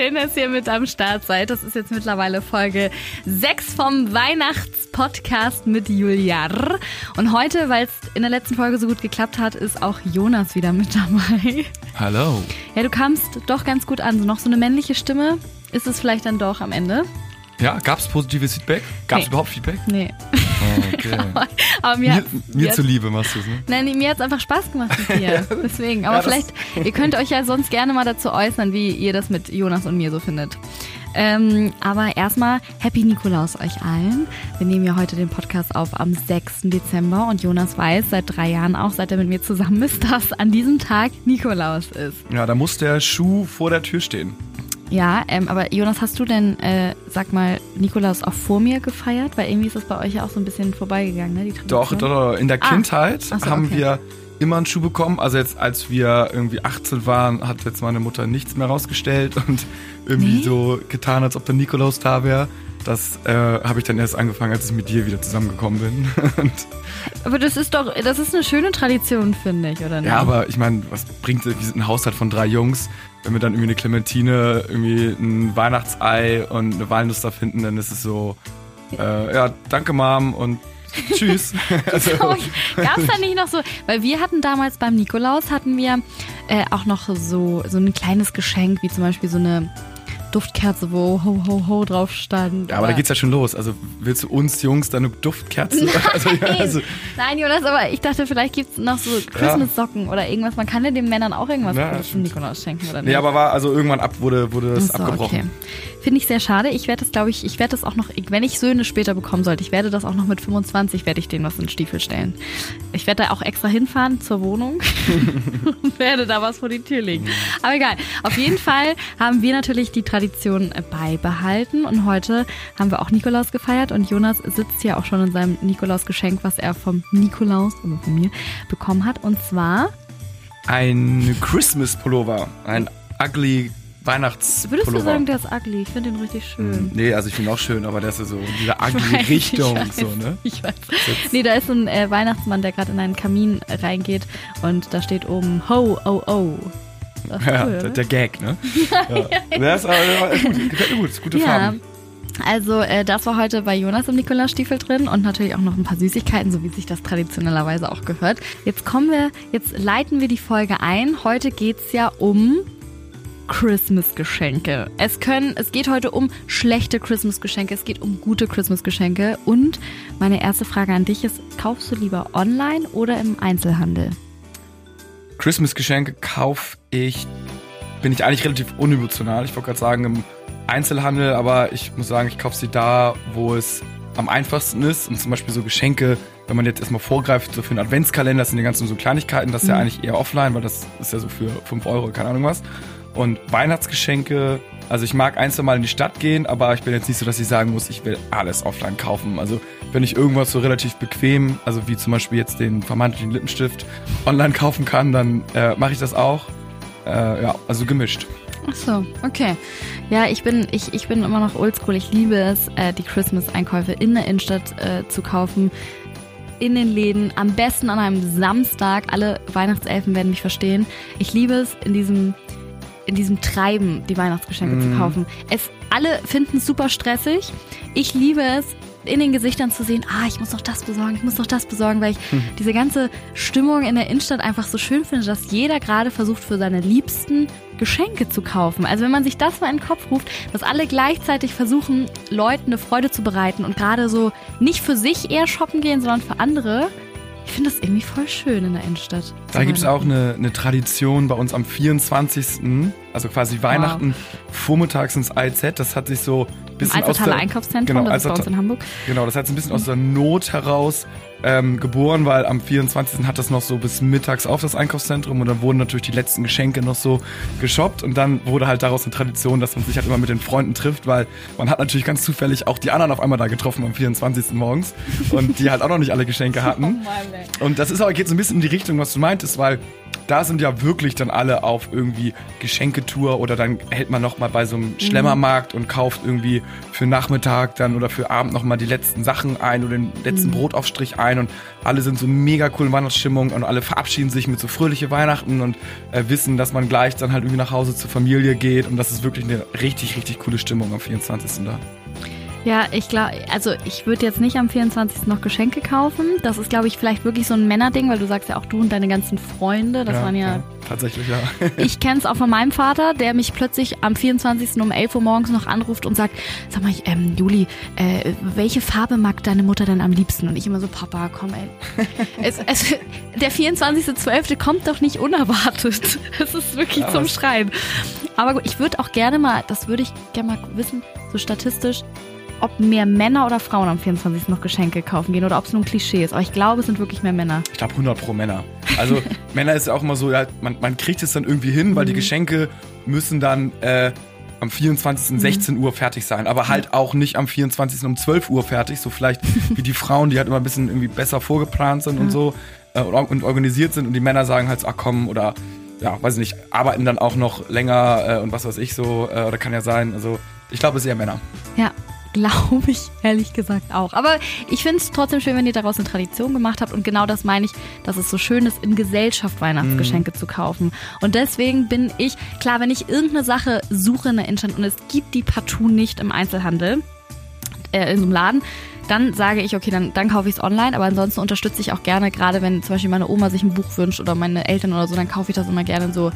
schön, dass ihr mit am Start seid. Das ist jetzt mittlerweile Folge 6 vom Weihnachtspodcast mit Juliar. Und heute, weil es in der letzten Folge so gut geklappt hat, ist auch Jonas wieder mit dabei. Hallo. Ja, du kamst doch ganz gut an. So noch so eine männliche Stimme ist es vielleicht dann doch am Ende. Ja, gab es positives Feedback? Gab es Nee. überhaupt Feedback? Nee. Okay. Aber mir, mir mir hat- zuliebe machst du es, ne? Nein, mir hat es einfach Spaß gemacht mit dir. Deswegen. Aber Ja, vielleicht, ihr könnt euch ja sonst gerne mal dazu äußern, wie ihr das mit Jonas und mir so findet. Ähm, aber erstmal Happy Nikolaus euch allen. Wir nehmen ja heute den Podcast auf am 6. Dezember und Jonas weiß seit drei Jahren auch, seit er mit mir zusammen ist, dass an diesem Tag Nikolaus ist. Ja, da muss der Schuh vor der Tür stehen. Ja, ähm, aber Jonas, hast du denn, äh, sag mal, Nikolaus auch vor mir gefeiert? Weil irgendwie ist das bei euch ja auch so ein bisschen vorbeigegangen, ne? Die Tradition. Doch, doch, doch. In der Ah. Kindheit so, haben okay. wir immer einen Schuh bekommen. Also jetzt, als wir irgendwie 18 waren, hat jetzt meine Mutter nichts mehr rausgestellt und irgendwie Nee? so getan, als ob der Nikolaus da wäre. Das äh, habe ich dann erst angefangen, als ich mit dir wieder zusammengekommen bin. Aber das ist doch, das ist eine schöne Tradition, finde ich, oder nicht? ja, aber ich meine, was bringt wir sind ein Haushalt von drei Jungs. Wenn wir dann irgendwie eine Clementine, irgendwie ein Weihnachtsei und eine Walnuss da finden, dann ist es so, äh, ja, danke Mom und tschüss. also, Gab es da nicht noch so, weil wir hatten damals beim Nikolaus, hatten wir äh, auch noch so, so ein kleines Geschenk, wie zum Beispiel so eine Duftkerze, wo Ho Ho Ho drauf stand. Ja, aber da geht's ja schon los. Also willst du uns Jungs dann eine Duftkerze? Also, ja, Nein. also, Nein, Jonas, aber ich dachte, vielleicht gibt's noch so Christmas-Socken oder irgendwas. Man kann ja den Männern auch irgendwas Ja, Cooles zum. Nikolaus schenken, oder nicht? nee, aber war also irgendwann ab wurde wurde es so, abgebrochen. Okay. Finde ich sehr schade. Ich werde das, glaube ich, ich werde das auch noch, wenn ich Söhne später bekommen sollte, ich werde das auch noch mit 25, werde ich denen was in den Stiefel stellen. Ich werde da auch extra hinfahren zur Wohnung und werde da was vor die Tür legen. Aber egal. Auf jeden Fall haben wir natürlich die Tradition äh, beibehalten und heute haben wir auch Nikolaus gefeiert und Jonas sitzt hier auch schon in seinem Nikolaus-Geschenk, was er vom Nikolaus, also von mir, bekommen hat. Und zwar, Ein Christmas Pullover, ein ugly Weihnachtspullover. würdest du sagen, der ist ugly? Ich finde den richtig schön. Nee, also ich finde ihn auch schön, aber der ist ja so in dieser ugly weiß, Richtung ich weiß, so, ne? Ich weiß. Nee, da ist so ein äh, Weihnachtsmann, der gerade in einen Kamin reingeht und da steht oben Ho, oh, oh. Das ist Ja, cool, der, Gag, ne? Ja. Ist, aber, ja, ist gut, gefällt mir gut, ist gute Ja. Farben. Also äh, das war heute bei Jonas im Nikolausstiefel drin und natürlich auch noch ein paar Süßigkeiten, so wie sich das traditionellerweise auch gehört. Jetzt kommen wir, jetzt leiten wir die Folge ein. Heute geht's ja um Christmas-Geschenke. Es können, es geht heute um schlechte Christmas-Geschenke, es geht um gute Christmas-Geschenke und meine erste Frage an dich ist, kaufst du lieber online oder im Einzelhandel? Christmas-Geschenke kaufe ich, bin ich eigentlich relativ unemotional. Ich wollte gerade sagen im Einzelhandel, aber ich muss sagen, ich kaufe sie da, wo es am einfachsten ist. Und zum Beispiel so Geschenke, wenn man jetzt erstmal vorgreift, so für einen Adventskalender, das sind die ganzen so Kleinigkeiten, das ist ja eigentlich eher offline, weil das ist ja so für 5 Euro, keine Ahnung was. Und Weihnachtsgeschenke, also ich mag ein, zwei Mal in die Stadt gehen, aber ich bin jetzt nicht so, dass ich sagen muss, ich will alles offline kaufen. Also wenn ich irgendwas so relativ bequem, also wie zum Beispiel jetzt den vermeintlichen Lippenstift, online kaufen kann, dann äh, mache ich das auch. Äh, ja, also gemischt. Ach so, okay. Ja, ich bin, ich, ich bin immer noch oldschool. Ich liebe es, äh, die Christmas-Einkäufe in der Innenstadt äh, zu kaufen. In den Läden, am besten an einem Samstag. Alle Weihnachtselfen werden mich verstehen. Ich liebe es, in diesem, in diesem Treiben die Weihnachtsgeschenke zu kaufen. Es, alle finden es super stressig. Ich liebe es, in den Gesichtern zu sehen, ah, ich muss noch das besorgen, ich muss noch das besorgen, weil ich diese ganze Stimmung in der Innenstadt einfach so schön finde, dass jeder gerade versucht, für seine Liebsten Geschenke zu kaufen. Also wenn man sich das mal in den Kopf ruft, dass alle gleichzeitig versuchen, Leuten eine Freude zu bereiten und gerade so nicht für sich eher shoppen gehen, sondern für andere. Ich finde das irgendwie voll schön in der Innenstadt. Da gibt es auch eine, eine Tradition bei uns am 24. Also quasi Weihnachten vormittags ins IZ. Das hat sich so ein bisschen aus Alstertaler der, Einkaufszentrum, genau, das ist bei uns in Hamburg. Genau, das hat sich ein bisschen aus der Not heraus ähm, geboren, weil am 24. hat das noch so bis mittags auf das Einkaufszentrum und dann wurden natürlich die letzten Geschenke noch so geshoppt und dann wurde halt daraus eine Tradition, dass man sich halt immer mit den Freunden trifft, weil man hat natürlich ganz zufällig auch die anderen auf einmal da getroffen am 24. morgens und die halt auch noch nicht alle Geschenke hatten. Und das ist aber geht so ein bisschen in die Richtung, was du meintest, weil da sind ja wirklich dann alle auf irgendwie Geschenketour oder dann hält man nochmal bei so einem Schlemmermarkt und kauft irgendwie für Nachmittag dann oder für Abend nochmal die letzten Sachen ein oder den letzten mhm. Brotaufstrich ein und alle sind so mega cool in Weihnachtsstimmung und alle verabschieden sich mit so fröhliche Weihnachten und äh, wissen, dass man gleich dann halt irgendwie nach Hause zur Familie geht und das ist wirklich eine richtig, richtig coole Stimmung am 24. da. Ja, ich glaube, also ich würde jetzt nicht am 24. noch Geschenke kaufen. Das ist, glaube ich, vielleicht wirklich so ein Männerding, weil du sagst ja auch du und deine ganzen Freunde, das ja, waren ja, ja. Tatsächlich, ja. ich kenne es auch von meinem Vater, der mich plötzlich am 24. um 11 Uhr morgens noch anruft und sagt, sag mal, ähm, Juli, äh, welche Farbe mag deine Mutter denn am liebsten? Und ich immer so, Papa, komm ey. es, es, der 24.12. kommt doch nicht unerwartet. Es ist wirklich ja, zum Schreien. Aber gut, ich würde auch gerne mal, das würde ich gerne mal wissen, so statistisch, ob mehr Männer oder Frauen am 24. noch Geschenke kaufen gehen oder ob es nur ein Klischee ist. Aber ich glaube, es sind wirklich mehr Männer. Ich glaube 100 pro Männer. Also Männer ist ja auch immer so, ja, man, man kriegt es dann irgendwie hin, weil mhm. die Geschenke müssen dann äh, am 24. Mhm. 16 Uhr fertig sein, aber halt auch nicht am 24. um 12 Uhr fertig, so vielleicht wie die Frauen, die halt immer ein bisschen irgendwie besser vorgeplant sind mhm. und so äh, und organisiert sind und die Männer sagen halt, ach komm, oder ja, weiß ich nicht, arbeiten dann auch noch länger äh, und was weiß ich so, äh, oder kann ja sein, also ich glaube, es ist eher Männer. Ja, Glaube ich ehrlich gesagt auch. Aber ich finde es trotzdem schön, wenn ihr daraus eine Tradition gemacht habt. Und genau das meine ich, dass es so schön ist, in Gesellschaft Weihnachtsgeschenke mm. zu kaufen. Und deswegen bin ich, klar, wenn ich irgendeine Sache suche in der Innenstadt und es gibt die partout nicht im Einzelhandel, äh, in so einem Laden, dann sage ich, okay, dann, dann kaufe ich es online, aber ansonsten unterstütze ich auch gerne, gerade wenn zum Beispiel meine Oma sich ein Buch wünscht oder meine Eltern oder so, dann kaufe ich das immer gerne so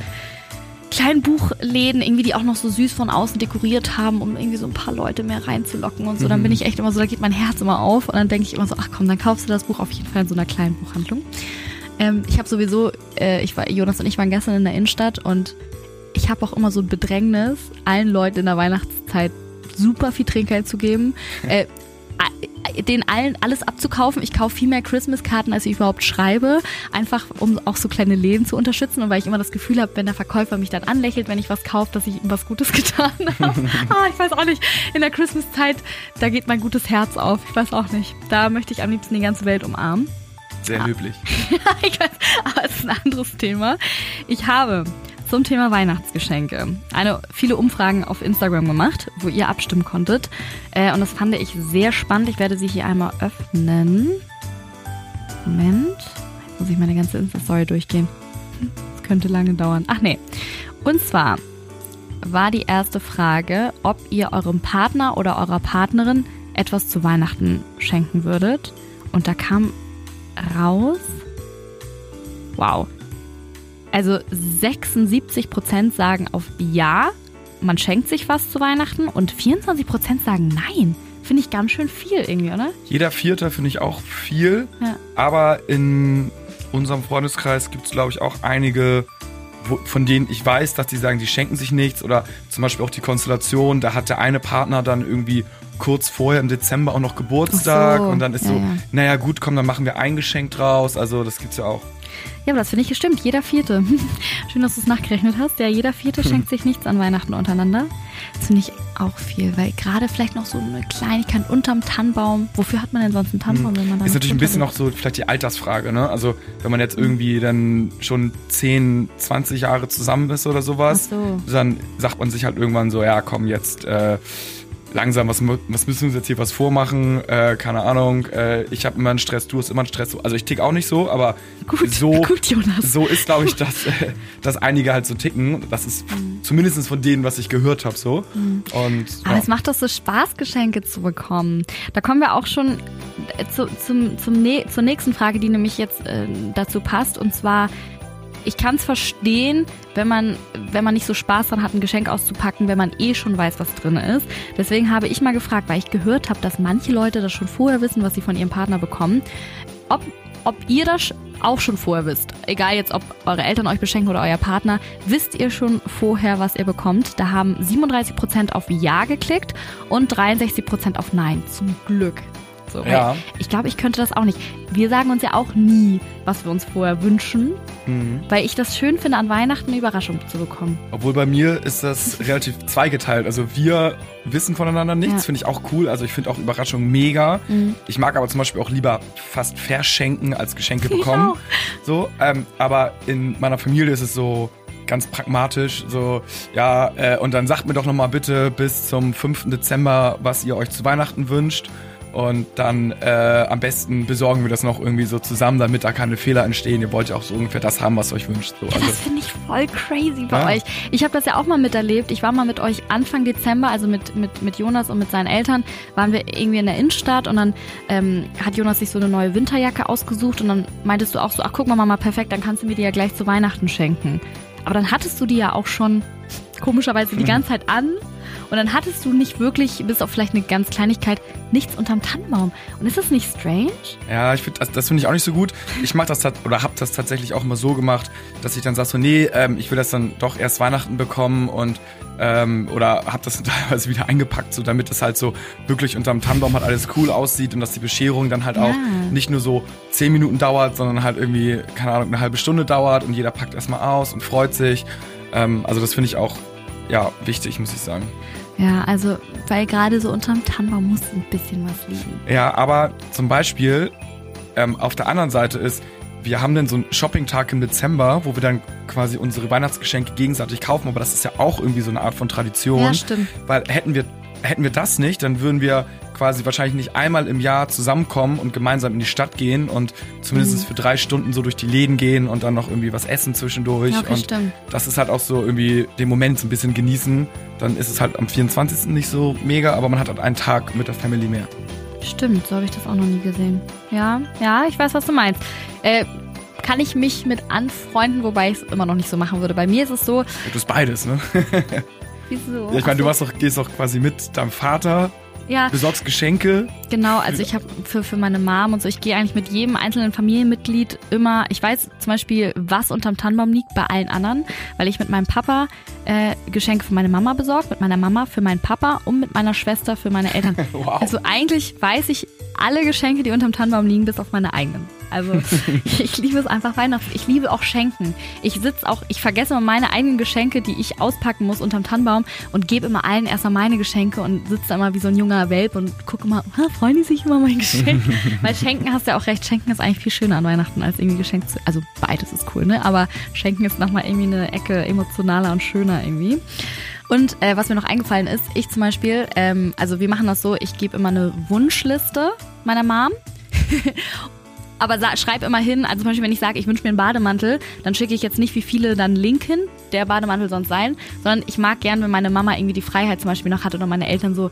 kleinen Buchläden, irgendwie, die auch noch so süß von außen dekoriert haben, um irgendwie so ein paar Leute mehr reinzulocken und so. Dann bin mhm. ich echt immer so, da geht mein Herz immer auf und dann denke ich immer so, ach komm, dann kaufst du das Buch auf jeden Fall in so einer kleinen Buchhandlung. Ähm, ich habe sowieso, äh, ich war, Jonas und ich waren gestern in der Innenstadt und ich habe auch immer so ein Bedrängnis, allen Leuten in der Weihnachtszeit super viel Trinkgeld zu geben. Äh, den allen alles abzukaufen. Ich kaufe viel mehr Christmas-Karten, als ich überhaupt schreibe. Einfach, um auch so kleine Läden zu unterstützen und weil ich immer das Gefühl habe, wenn der Verkäufer mich dann anlächelt, wenn ich was kaufe, dass ich ihm was Gutes getan habe. ah, ich weiß auch nicht. In der Christmas-Zeit, da geht mein gutes Herz auf. Ich weiß auch nicht. Da möchte ich am liebsten die ganze Welt umarmen. Sehr löblich. aber es ist ein anderes Thema. Ich habe zum Thema Weihnachtsgeschenke. Eine viele Umfragen auf Instagram gemacht, wo ihr abstimmen konntet. Äh, und das fand ich sehr spannend. Ich werde sie hier einmal öffnen. Moment. Jetzt muss ich meine ganze Insta-Story durchgehen. Das könnte lange dauern. Ach nee. Und zwar war die erste Frage, ob ihr eurem Partner oder eurer Partnerin etwas zu Weihnachten schenken würdet. Und da kam raus, wow, also 76 Prozent sagen auf Ja, man schenkt sich was zu Weihnachten und 24 Prozent sagen Nein. Finde ich ganz schön viel irgendwie, oder? Jeder Vierte finde ich auch viel. Ja. Aber in unserem Freundeskreis gibt es, glaube ich, auch einige, wo, von denen ich weiß, dass die sagen, die schenken sich nichts. Oder zum Beispiel auch die Konstellation, da hat der eine Partner dann irgendwie kurz vorher im Dezember auch noch Geburtstag. So. Und dann ist ja, so, ja. naja gut, komm, dann machen wir ein Geschenk draus. Also das gibt es ja auch. Ja, aber das finde ich gestimmt. Jeder Vierte. Schön, dass du es nachgerechnet hast. Ja, jeder Vierte schenkt sich nichts an Weihnachten untereinander. Das finde ich auch viel, weil gerade vielleicht noch so eine Kleinigkeit unterm Tannenbaum. Wofür hat man denn sonst einen Tannenbaum, wenn man da Ist natürlich ein bisschen noch so vielleicht die Altersfrage, ne? Also, wenn man jetzt irgendwie dann schon 10, 20 Jahre zusammen ist oder sowas, so. dann sagt man sich halt irgendwann so, ja, komm, jetzt äh, langsam, was, was müssen wir uns jetzt hier was vormachen? Äh, keine Ahnung, äh, ich habe immer einen Stress, du hast immer einen Stress. Also ich tick auch nicht so, aber gut, so, gut, so ist, glaube ich, dass, äh, dass einige halt so ticken. Das ist mhm. zumindest von denen, was ich gehört habe, so. Mhm. Und, aber ja. es macht doch so Spaß, Geschenke zu bekommen. Da kommen wir auch schon äh, zu, zum, zum zur nächsten Frage, die nämlich jetzt äh, dazu passt. Und zwar, ich kann es verstehen, wenn man, wenn man nicht so Spaß dran hat, ein Geschenk auszupacken, wenn man eh schon weiß, was drin ist. Deswegen habe ich mal gefragt, weil ich gehört habe, dass manche Leute das schon vorher wissen, was sie von ihrem Partner bekommen, ob, ob ihr das auch schon vorher wisst. Egal jetzt, ob eure Eltern euch beschenken oder euer Partner, wisst ihr schon vorher, was ihr bekommt. Da haben 37% auf Ja geklickt und 63% auf Nein. Zum Glück. So, ja. Ich glaube, ich könnte das auch nicht. Wir sagen uns ja auch nie, was wir uns vorher wünschen. Mhm. Weil ich das schön finde, an Weihnachten eine Überraschung zu bekommen. Obwohl bei mir ist das relativ zweigeteilt. Also wir wissen voneinander nichts, ja. finde ich auch cool. Also ich finde auch Überraschungen mega. Mhm. Ich mag aber zum Beispiel auch lieber fast verschenken als Geschenke bekommen. So, ähm, aber in meiner Familie ist es so, ganz pragmatisch, so, ja, äh, und dann sagt mir doch nochmal bitte bis zum 5. Dezember, was ihr euch zu Weihnachten wünscht. Und dann äh, am besten besorgen wir das noch irgendwie so zusammen, damit da keine Fehler entstehen. Ihr wollt ja auch so ungefähr das haben, was ihr euch wünscht. So, also. Das finde ich voll crazy bei ja. euch. Ich habe das ja auch mal miterlebt. Ich war mal mit euch Anfang Dezember, also mit, mit, mit Jonas und mit seinen Eltern, waren wir irgendwie in der Innenstadt und dann ähm, hat Jonas sich so eine neue Winterjacke ausgesucht und dann meintest du auch so, ach guck mal Mama, perfekt, dann kannst du mir die ja gleich zu Weihnachten schenken. Aber dann hattest du die ja auch schon komischerweise die ganze Zeit an. Und dann hattest du nicht wirklich, bis auf vielleicht eine ganz Kleinigkeit, nichts unterm Tannenbaum. Und ist das nicht strange? Ja, ich find, das, das finde ich auch nicht so gut. Ich mache das oder habe das tatsächlich auch immer so gemacht, dass ich dann sage so, nee, ähm, ich will das dann doch erst Weihnachten bekommen und ähm, oder habe das teilweise wieder eingepackt, so damit es halt so wirklich unterm Tannenbaum halt alles cool aussieht und dass die Bescherung dann halt ja. auch nicht nur so zehn Minuten dauert, sondern halt irgendwie, keine Ahnung, eine halbe Stunde dauert und jeder packt erstmal aus und freut sich. Ähm, also das finde ich auch ja, wichtig, muss ich sagen. Ja, also, weil gerade so unterm Tannenbaum muss ein bisschen was liegen. Ja, aber zum Beispiel ähm, auf der anderen Seite ist, wir haben dann so einen Shopping-Tag im Dezember, wo wir dann quasi unsere Weihnachtsgeschenke gegenseitig kaufen, aber das ist ja auch irgendwie so eine Art von Tradition. Ja, stimmt. Weil hätten wir, hätten wir das nicht, dann würden wir quasi wahrscheinlich nicht einmal im Jahr zusammenkommen und gemeinsam in die Stadt gehen und zumindest mhm. für drei Stunden so durch die Läden gehen und dann noch irgendwie was essen zwischendurch. Ja, und stimmt. das ist halt auch so irgendwie den Moment so ein bisschen genießen. Dann ist es halt am 24. nicht so mega, aber man hat halt einen Tag mit der Family mehr. Stimmt, so habe ich das auch noch nie gesehen. Ja, ja, ich weiß, was du meinst. Äh, kann ich mich mit anfreunden, wobei ich es immer noch nicht so machen würde. Bei mir ist es so. Du bist beides, ne? Wieso? Ja, ich meine, du machst doch, gehst doch quasi mit deinem Vater ja. Besorgst Geschenke. Genau, also ich habe für, für meine Mom und so, ich gehe eigentlich mit jedem einzelnen Familienmitglied immer, ich weiß zum Beispiel, was unterm Tannenbaum liegt bei allen anderen, weil ich mit meinem Papa äh, Geschenke für meine Mama besorgt, mit meiner Mama für meinen Papa und mit meiner Schwester für meine Eltern. wow. Also eigentlich weiß ich alle Geschenke, die unterm Tannenbaum liegen, bis auf meine eigenen. Also ich liebe es einfach Weihnachten. Ich liebe auch Schenken. Ich sitze auch, ich vergesse immer meine eigenen Geschenke, die ich auspacken muss unterm Tannenbaum und gebe immer allen erstmal meine Geschenke und sitze da immer wie so ein junger Welp und gucke immer, freuen die sich immer mein Geschenk? Weil Schenken hast du ja auch recht, Schenken ist eigentlich viel schöner an Weihnachten als irgendwie Geschenk zu. Also beides ist cool, ne? Aber Schenken ist nochmal irgendwie eine Ecke emotionaler und schöner irgendwie. Und äh, was mir noch eingefallen ist, ich zum Beispiel, ähm, also wir machen das so, ich gebe immer eine Wunschliste meiner Mom. aber schreib immer hin, also zum Beispiel, wenn ich sage, ich wünsche mir einen Bademantel, dann schicke ich jetzt nicht, wie viele dann Link hin, der Bademantel sonst sein, sondern ich mag gern, wenn meine Mama irgendwie die Freiheit zum Beispiel noch hat oder meine Eltern so,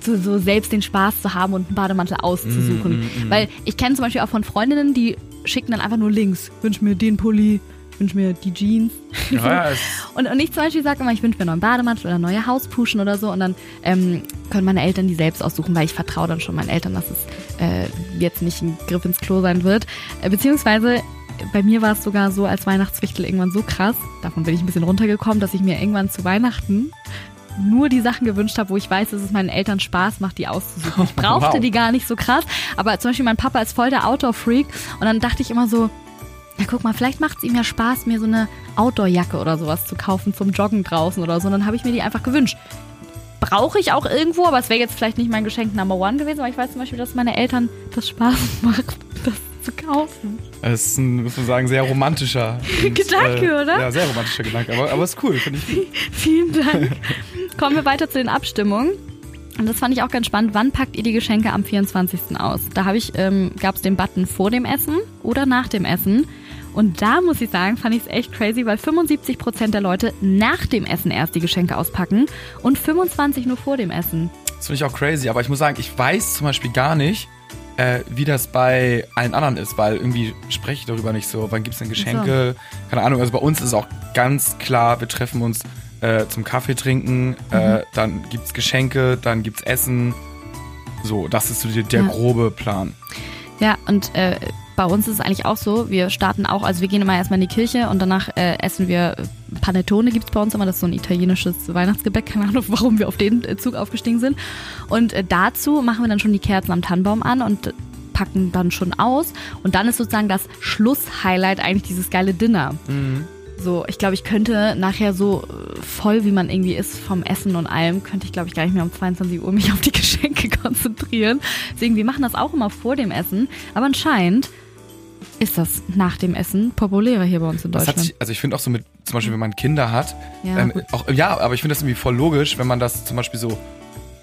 so, so selbst den Spaß zu haben und einen Bademantel auszusuchen. Mm, mm, mm. Weil ich kenne zum Beispiel auch von Freundinnen, die schicken dann einfach nur Links. Wünsch mir den Pulli, wünsche mir die Jeans. Ja, und, und ich zum Beispiel sage immer, ich wünsche mir einen neuen Bademantel oder neue Hauspuschen oder so. Und dann ähm, können meine Eltern die selbst aussuchen, weil ich vertraue dann schon meinen Eltern, dass es äh, jetzt nicht ein Griff ins Klo sein wird. Äh, beziehungsweise bei mir war es sogar so als Weihnachtswichtel irgendwann so krass, davon bin ich ein bisschen runtergekommen, dass ich mir irgendwann zu Weihnachten nur die Sachen gewünscht habe, wo ich weiß, dass es meinen Eltern Spaß macht, die auszusuchen. Ich brauchte wow. die gar nicht so krass, aber zum Beispiel mein Papa ist voll der Outdoor-Freak und dann dachte ich immer so, ja, guck mal, vielleicht macht es ihm ja Spaß, mir so eine Outdoor-Jacke oder sowas zu kaufen zum Joggen draußen oder so. Und dann habe ich mir die einfach gewünscht. Brauche ich auch irgendwo, aber es wäre jetzt vielleicht nicht mein Geschenk Number One gewesen, weil ich weiß zum Beispiel, dass meine Eltern das Spaß macht, das zu kaufen. Es ist ein, muss man sagen, sehr romantischer und, Gedanke, äh, oder? Ja, sehr romantischer Gedanke, aber, aber ist cool, finde ich. Gut. Vielen Dank. Kommen wir weiter zu den Abstimmungen. Und das fand ich auch ganz spannend. Wann packt ihr die Geschenke am 24. aus? Da ich, ähm, gab es den Button vor dem Essen oder nach dem Essen. Und da muss ich sagen, fand ich es echt crazy, weil 75% der Leute nach dem Essen erst die Geschenke auspacken und 25 nur vor dem Essen. Das finde ich auch crazy, aber ich muss sagen, ich weiß zum Beispiel gar nicht, äh, wie das bei allen anderen ist, weil irgendwie spreche ich darüber nicht so. Wann gibt es denn Geschenke? So. Keine Ahnung. Also bei uns ist es auch ganz klar, wir treffen uns äh, zum Kaffee trinken, äh, mhm. äh, dann gibt es Geschenke, dann gibt es Essen. So, das ist so der, der ja. grobe Plan. Ja, und äh, bei uns ist es eigentlich auch so, wir starten auch, also wir gehen immer erstmal in die Kirche und danach äh, essen wir Panettone gibt es bei uns immer, das ist so ein italienisches Weihnachtsgebäck, keine Ahnung, warum wir auf den Zug aufgestiegen sind. Und äh, dazu machen wir dann schon die Kerzen am Tannenbaum an und packen dann schon aus und dann ist sozusagen das Schlusshighlight eigentlich dieses geile Dinner. Mhm. So, ich glaube, ich könnte nachher so äh, voll, wie man irgendwie ist vom Essen und allem, könnte ich, glaube ich, gar nicht mehr um 22 Uhr mich auf die Geschenke konzentrieren. Deswegen, wir machen das auch immer vor dem Essen. Aber anscheinend ist das nach dem Essen populärer hier bei uns in Deutschland. sich, also ich finde auch so mit, zum Beispiel, wenn man Kinder hat, Ja, ähm, auch, ja, aber ich finde das irgendwie voll logisch, wenn man das zum Beispiel so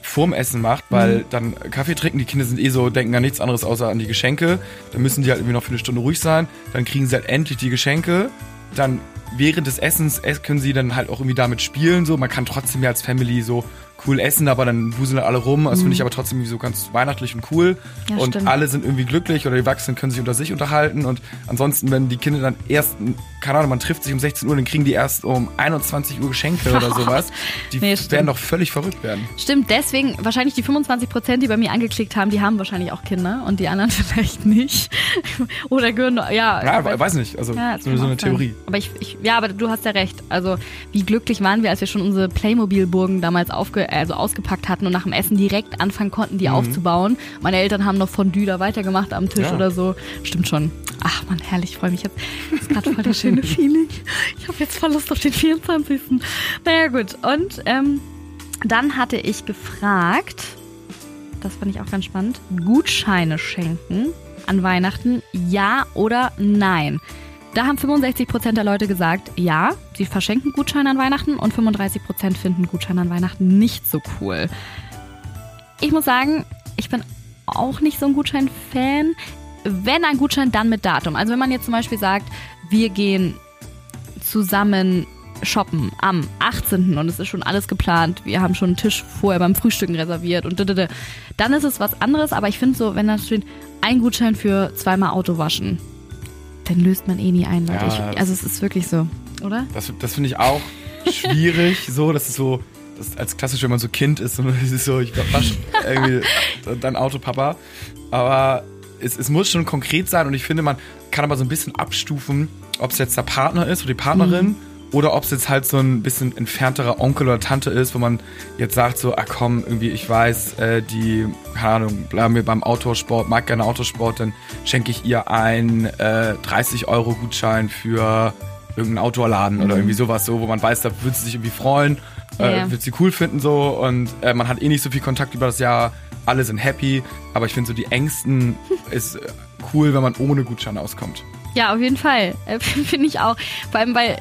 vorm Essen macht, weil Mhm. dann Kaffee trinken, die Kinder sind eh so, denken an nichts anderes außer an die Geschenke. Dann müssen die halt irgendwie noch für eine Stunde ruhig sein. Dann kriegen sie halt endlich die Geschenke. Dann während des Essens ess- können sie dann halt auch irgendwie damit spielen. So, man kann trotzdem ja als Family so cool essen, aber dann wuseln alle rum. Das finde ich aber trotzdem so ganz weihnachtlich und cool. Mhm. Ja, und stimmt. alle sind irgendwie glücklich oder die Erwachsenen können sich unter sich unterhalten. Und ansonsten, wenn die Kinder dann erst, keine Ahnung, man trifft sich um 16 Uhr, dann kriegen die erst um 21 Uhr Geschenke oder sowas. Die Nee, werden doch völlig verrückt werden. Stimmt, deswegen wahrscheinlich die 25 Prozent, die bei mir angeklickt haben, die haben wahrscheinlich auch Kinder und die anderen vielleicht nicht. Oder gehören, ja. Ja, weiß nicht. Also Ja, das so, eine sein. Theorie. Aber ich, ich, ja, aber du hast ja recht. Also wie glücklich waren wir, als wir schon unsere Playmobil-Burgen damals aufge, also ausgepackt hatten und nach dem Essen direkt anfangen konnten, die aufzubauen. Meine Eltern haben noch Fondue da weitergemacht am Tisch Ja. oder so. Stimmt schon. Ach man, herrlich, ich freue mich jetzt. Das ist gerade voll das schöne Feeling. Ich habe jetzt voll Lust auf den 24. Naja gut. Und ähm, dann hatte ich gefragt, das fand ich auch ganz spannend, Gutscheine schenken an Weihnachten, ja oder nein? Da haben 65% der Leute gesagt, ja, sie verschenken Gutscheine an Weihnachten und 35% finden Gutscheine an Weihnachten nicht so cool. Ich muss sagen, ich bin auch nicht so ein Gutschein-Fan. Wenn ein Gutschein, dann mit Datum. Also wenn man jetzt zum Beispiel sagt, wir gehen zusammen shoppen am 18. und es ist schon alles geplant. Wir haben schon einen Tisch vorher beim Frühstücken reserviert und dann ist es was anderes, aber ich finde so, wenn da steht, ein Gutschein für zweimal Auto waschen, dann löst man eh nie ein, Leute. Ja, ich, also es ist wirklich so, oder? Das, das finde ich auch schwierig. so, das ist so, das als klassisch, wenn man so Kind ist und es ist so, ich wasche irgendwie dein Auto, Papa. Aber es, es muss schon konkret sein und ich finde, man kann aber so ein bisschen abstufen, ob es jetzt der Partner ist oder die Partnerin. Oder ob es jetzt halt so ein bisschen entfernterer Onkel oder Tante ist, wo man jetzt sagt so, ah komm, irgendwie, ich weiß, äh, die, keine Ahnung, bleiben wir beim Autosport, mag gerne Autosport, dann schenke ich ihr einen äh, 30 Euro Gutschein für irgendeinen Outdoor-Laden oder irgendwie sowas so, wo man weiß, da wird sie sich irgendwie freuen, äh, Ja. wird sie cool finden so und äh, man hat eh nicht so viel Kontakt über das Jahr, alle sind happy, aber ich finde so die Ängsten ist äh, cool, wenn man ohne Gutschein auskommt. Ja, auf jeden Fall. Äh, Finde ich auch. Vor allem, weil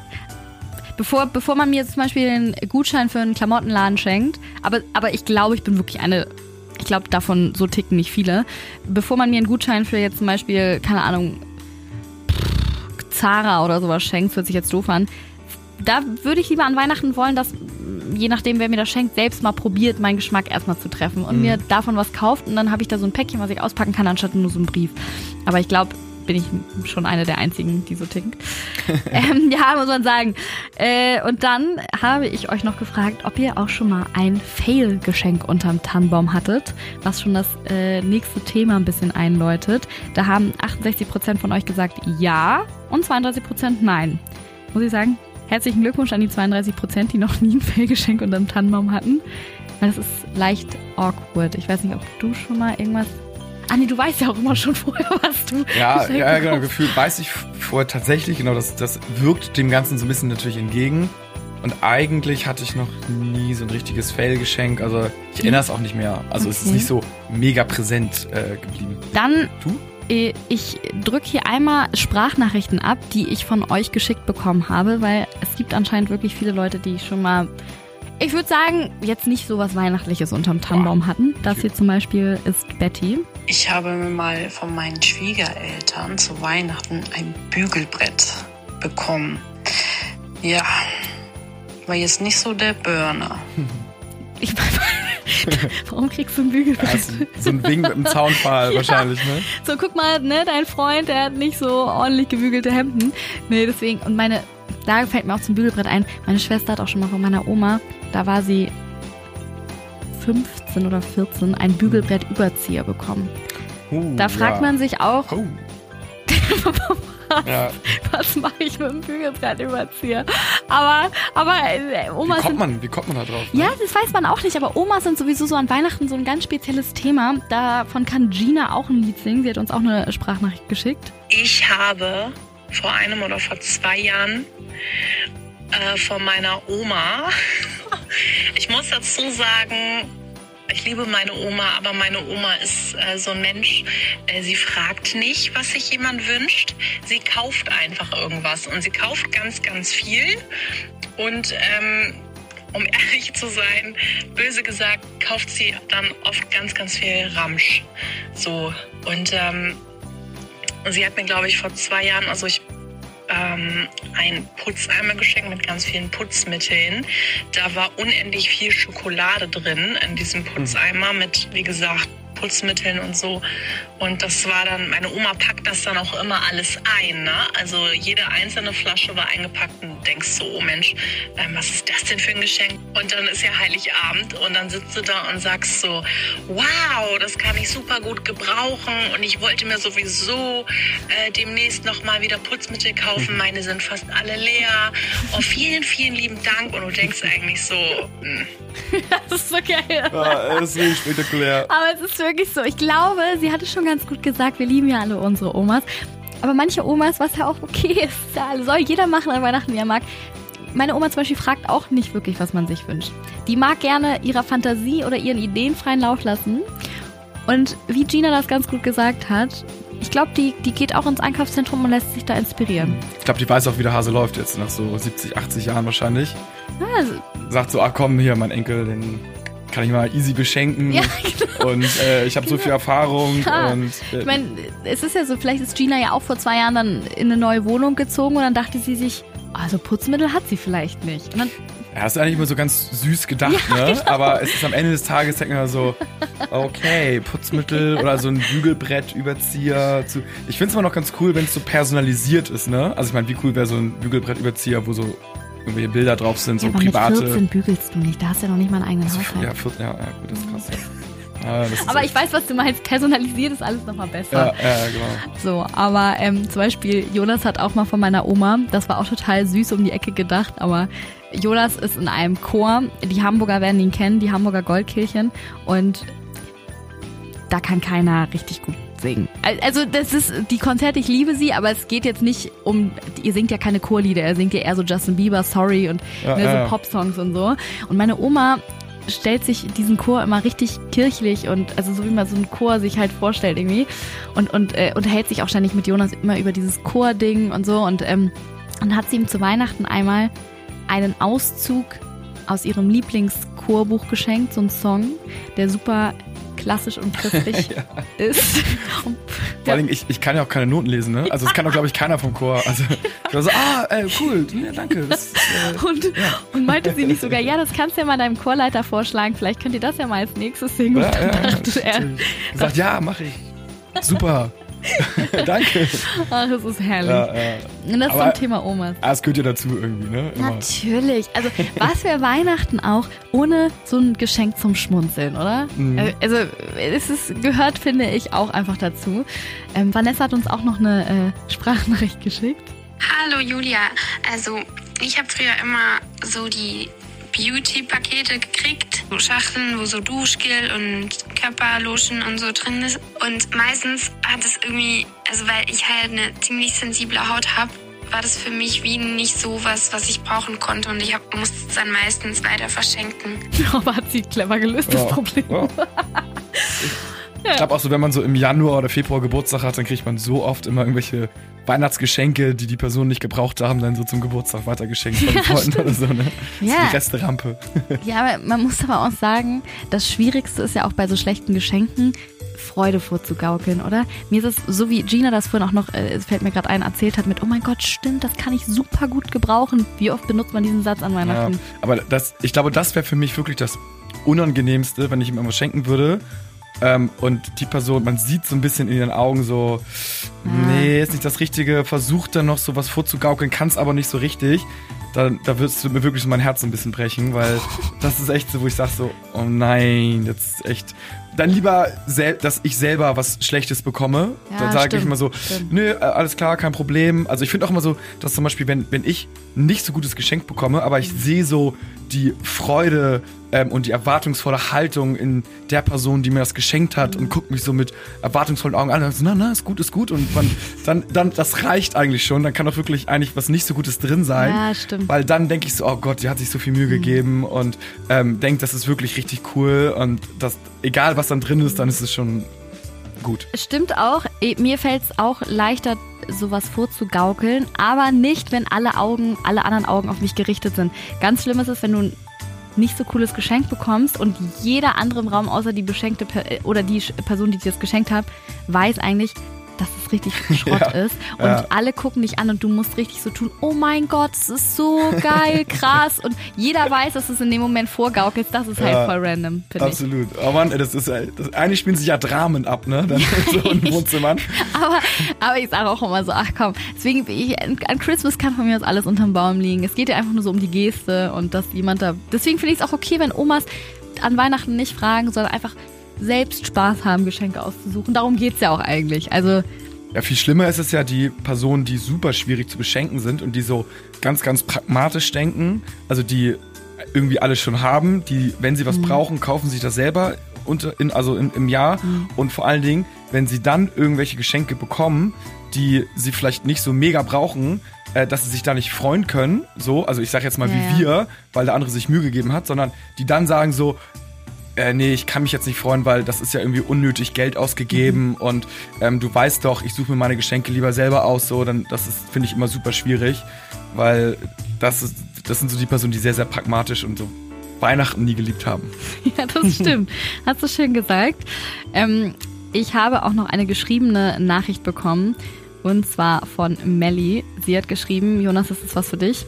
bevor, bevor man mir zum Beispiel einen Gutschein für einen Klamottenladen schenkt, aber, aber ich glaube, ich bin wirklich eine, ich glaube, davon so ticken nicht viele. Bevor man mir einen Gutschein für jetzt zum Beispiel, keine Ahnung, pff, Zara oder sowas schenkt, hört sich jetzt doof an, da würde ich lieber an Weihnachten wollen, dass je nachdem, wer mir das schenkt, selbst mal probiert, meinen Geschmack erstmal zu treffen und mir davon was kauft und dann habe ich da so ein Päckchen, was ich auspacken kann, anstatt nur so einen Brief. Aber ich glaube, bin ich schon eine der einzigen, die so ticken. ähm, ja, muss man sagen. Äh, und dann habe ich euch noch gefragt, ob ihr auch schon mal ein Fail-Geschenk unterm Tannenbaum hattet, was schon das äh, nächste Thema ein bisschen einläutet. Da haben 68% von euch gesagt ja und 32% nein. Muss ich sagen, herzlichen Glückwunsch an die 32%, die noch nie ein Fail-Geschenk unterm Tannenbaum hatten. Das ist leicht awkward. Ich weiß nicht, ob du schon mal irgendwas... Nee, du weißt ja auch immer schon vorher, was du Ja, ja, genau, gefühlt weiß ich vorher tatsächlich, genau, das, das wirkt dem Ganzen so ein bisschen natürlich entgegen. Und eigentlich hatte ich noch nie so ein richtiges Fail-Geschenk, also ich erinnere es auch nicht mehr. Also es ist Okay. nicht so mega präsent äh, geblieben. Dann Du? Äh, Ich drücke hier einmal Sprachnachrichten ab, die ich von euch geschickt bekommen habe, weil es gibt anscheinend wirklich viele Leute, die schon mal, ich würde sagen, jetzt nicht so was Weihnachtliches unterm Tannenbaum hatten. Das hier zum Beispiel ist Betty. Ich habe mir mal von meinen Schwiegereltern zu Weihnachten ein Bügelbrett bekommen. Ja, war jetzt nicht so der Burner. Ich Warum kriegst du ein Bügelbrett? Also, so ein Ding mit einem Zaunpfahl wahrscheinlich, ne? So, guck mal, ne, dein Freund, der hat nicht so ordentlich gebügelte Hemden. Nee, deswegen, und meine, da fällt mir auch zum Bügelbrett ein, meine Schwester hat auch schon mal von meiner Oma, da war sie 15 oder 14, ein Bügelbrett-Überzieher bekommen. Uh, Da fragt ja. man sich auch, Oh, was, ja. was mache ich mit dem Bügelbrettüberzieher? Aber, aber äh, Omas wie kommt man, wie kommt man da drauf? Ne? Ja, das weiß man auch nicht, aber Omas sind sowieso so an Weihnachten so ein ganz spezielles Thema. Davon kann Gina auch ein Lied singen. Sie hat uns auch eine Sprachnachricht geschickt. Ich habe vor einem oder vor zwei Jahren äh, von meiner Oma, ich muss dazu sagen, ich liebe meine Oma, aber meine Oma ist äh, so ein Mensch, äh, sie fragt nicht, was sich jemand wünscht. Sie kauft einfach irgendwas und sie kauft ganz, ganz viel. Und ähm, um ehrlich zu sein, böse gesagt, kauft sie dann oft ganz, ganz viel Ramsch. So. Und ähm, sie hat mir, glaube ich, vor zwei Jahren, also ich ähm, ein Putzeimer geschenkt mit ganz vielen Putzmitteln. Da war unendlich viel Schokolade drin in diesem Putzeimer mit, wie gesagt, Putzmitteln und so. Und das war dann, meine Oma packt das dann auch immer alles ein. Ne? Also jede einzelne Flasche war eingepackt und denkst so, oh Mensch, ähm, was ist das denn für ein Geschenk? Und dann ist ja Heiligabend und dann sitzt du da und sagst so, wow, das kann ich super gut gebrauchen und ich wollte mir sowieso äh, demnächst nochmal wieder Putzmittel kaufen. Mhm. Meine sind fast alle leer. Oh, vielen, vielen lieben Dank. Und du denkst eigentlich so, mh. Hm. das ist so geil. Ja, das ist spektakulär. Aber es ist wirklich so. Ich glaube, sie hatte schon ganz gut gesagt, wir lieben ja alle unsere Omas. Aber manche Omas, was ja auch okay ist, ja, soll jeder machen an Weihnachten, wie er mag. Meine Oma zum Beispiel fragt auch nicht wirklich, was man sich wünscht. Die mag gerne ihrer Fantasie oder ihren Ideen freien Lauf lassen. Und wie Gina das ganz gut gesagt hat, ich glaube, die, die geht auch ins Einkaufszentrum und lässt sich da inspirieren. Ich glaube, die weiß auch, wie der Hase läuft jetzt, nach so 70, 80 Jahren wahrscheinlich. Ja, also Sagt so, ach komm, hier, mein Enkel, den kann ich mal easy beschenken. Ja, genau. Und äh, ich habe so viel Erfahrung. Ja. Und, äh, ich meine, es ist ja so, vielleicht ist Gina ja auch vor zwei Jahren dann in eine neue Wohnung gezogen und dann dachte sie sich, also Putzmittel hat sie vielleicht nicht. Und dann ja, hast du eigentlich immer so ganz süß gedacht, ja, ne? Genau. Aber es ist am Ende des Tages, denkt man so, okay, Putzmittel oder so ein Bügelbrettüberzieher. Zu ich finde es immer noch ganz cool, wenn es so personalisiert ist, ne? Also ich meine, wie cool wäre so ein Bügelbrettüberzieher, wo so irgendwelche Bilder drauf sind, ja, so aber private. Mit 14 bügelst du nicht, da hast du ja noch nicht mal einen eigenen also, Haushalt. Ja, 14, ja, ja, gut, das ist krass. Ja. Ja, aber ich weiß, was du meinst. Personalisiert ist alles nochmal besser. Ja, ja, genau. So, aber ähm, zum Beispiel, Jonas hat auch mal von meiner Oma, das war auch total süß um die Ecke gedacht, aber Jonas ist in einem Chor. Die Hamburger werden ihn kennen, die Hamburger Goldkirchen. Und da kann keiner richtig gut singen. Also das ist die Konzerte, ich liebe sie, aber es geht jetzt nicht um, ihr singt ja keine Chorlieder, er singt ja eher so Justin Bieber, Sorry und ja, ne, so ja. Pop-Songs und so. Und meine Oma stellt sich diesen Chor immer richtig kirchlich und also so wie man so einen Chor sich halt vorstellt irgendwie und und äh, unterhält sich auch ständig mit Jonas immer über dieses Chording und so und ähm, und hat sie ihm zu Weihnachten einmal einen Auszug aus ihrem Lieblingschorbuch geschenkt, so ein Song, der super klassisch und christlich ja. ist. Vor allem, ich, ich kann ja auch keine Noten lesen, ne? Also, das kann auch, glaube ich, keiner vom Chor. Also, ich war so, ah, äh, cool, ja, danke. Das, äh, und, ja. und meinte sie nicht sogar, ja, das kannst du ja mal deinem Chorleiter vorschlagen, vielleicht könnt ihr das ja mal als nächstes singen. Ja, ja, ja, er, gesagt, ja, mach ich. Super. Danke. Ach, das ist herrlich. Ja, ja. Und das Aber zum Thema Omas. Ah, es gehört ja dazu irgendwie, ne? Immer. Natürlich. Also, was für Weihnachten auch ohne so ein Geschenk zum Schmunzeln, oder? Mhm. Äh, also, es ist, gehört, finde ich, auch einfach dazu. Ähm, Vanessa hat uns auch noch eine äh, Sprachnachricht geschickt. Hallo Julia. Also, ich habe früher immer so die Beauty-Pakete gekriegt. So Schachteln, wo so Duschgel und Körperlotion und so drin ist. Und meistens hat es irgendwie, also weil ich halt eine ziemlich sensible Haut habe, war das für mich wie nicht so was, was ich brauchen konnte. Und ich hab, musste es dann meistens weiter verschenken. Aber hat sie clever gelöst, das ja. Problem. Ja. Ich glaube auch so, wenn man so im Januar oder Februar Geburtstag hat, dann kriegt man so oft immer irgendwelche Weihnachtsgeschenke, die die Personen nicht gebraucht haben, dann so zum Geburtstag weitergeschenkt von ja, Freunden oder so, ne? Das ja. ist die Resterampe. Ja, aber man muss aber auch sagen, das Schwierigste ist ja auch bei so schlechten Geschenken, Freude vorzugaukeln, oder? Mir ist es so, wie Gina das vorhin auch noch, äh, es fällt mir gerade ein, erzählt hat mit, oh mein Gott, stimmt, das kann ich super gut gebrauchen. Wie oft benutzt man diesen Satz an Weihnachten? Ja, aber das, ich glaube, das wäre für mich wirklich das Unangenehmste, wenn ich ihm irgendwas schenken würde ähm, und die Person, man sieht so ein bisschen in ihren Augen so, ah. nee, ist nicht das Richtige, versucht dann noch so was vorzugaukeln, kann es aber nicht so richtig. Da, da wirst du mir wirklich so mein Herz ein bisschen brechen, weil das ist echt so, wo ich sag so, oh nein, das ist echt, dann lieber, dass ich selber was Schlechtes bekomme. Ja, dann sage ich immer so, stimmt. nö, äh, alles klar, kein Problem. Also ich finde auch immer so, dass zum Beispiel, wenn, wenn ich nicht so gutes Geschenk bekomme, aber ich sehe so die Freude ähm, und die erwartungsvolle Haltung in der Person, die mir das geschenkt hat und guckt mich so mit erwartungsvollen Augen an und so, na, na, ist gut, ist gut. Und man, dann, dann, das reicht eigentlich schon. Dann kann auch wirklich eigentlich was nicht so Gutes drin sein. Ja, stimmt. Weil dann denke ich so, oh Gott, die hat sich so viel Mühe gegeben und ähm, denkt, das ist wirklich richtig cool und das, egal was dann drin ist, dann ist es schon gut. Stimmt auch. Eh, Mir fällt es auch leichter, sowas vorzugaukeln, aber nicht, wenn alle Augen, alle anderen Augen auf mich gerichtet sind. Ganz schlimm ist es, wenn du ein nicht so cooles Geschenk bekommst und jeder andere im Raum, außer die beschenkte Per- oder die Person, die dir das geschenkt hat, weiß eigentlich, dass es richtig Schrott Ja, ist. Und ja. alle gucken dich an und du musst richtig so tun, oh mein Gott, es ist so geil, krass. Und jeder weiß, dass es in dem Moment vorgaukelst. Das ist halt Ja, voll random, finde ich. Absolut. Oh Mann, ey, das ist äh, das, eigentlich spielen sich ja Dramen ab, ne? Dann so in Wohnzimmern. Aber, aber ich sage auch immer so, ach komm, deswegen ich, an an Christmas kann von mir aus alles unterm Baum liegen. Es geht ja einfach nur so um die Geste und dass jemand da. Deswegen finde ich es auch okay, wenn Omas an Weihnachten nicht fragen, sondern einfach selbst Spaß haben, Geschenke auszusuchen. Darum geht's ja auch eigentlich. Also, Ja, viel schlimmer ist es ja die Personen, die super schwierig zu beschenken sind und die so ganz, ganz pragmatisch denken. Also die irgendwie alles schon haben, die, wenn sie was brauchen, kaufen sich das selber unter, in, also im, im Jahr. Und vor allen Dingen, wenn sie dann irgendwelche Geschenke bekommen, die sie vielleicht nicht so mega brauchen, äh, dass sie sich da nicht freuen können, so, also ich sage jetzt mal Ja, wie ja. wir, weil der andere sich Mühe gegeben hat, sondern die dann sagen so, äh, nee, ich kann mich jetzt nicht freuen, weil das ist ja irgendwie unnötig Geld ausgegeben und ähm, du weißt doch, ich suche mir meine Geschenke lieber selber aus, so, dann das ist, finde ich, immer super schwierig, weil das ist, das sind so die Personen, die sehr, sehr pragmatisch und so Weihnachten nie geliebt haben. ja, das stimmt. Hast du schön gesagt. Ähm, ich habe auch noch eine geschriebene Nachricht bekommen. Und zwar von Melly. Sie hat geschrieben, Jonas, das ist was für dich.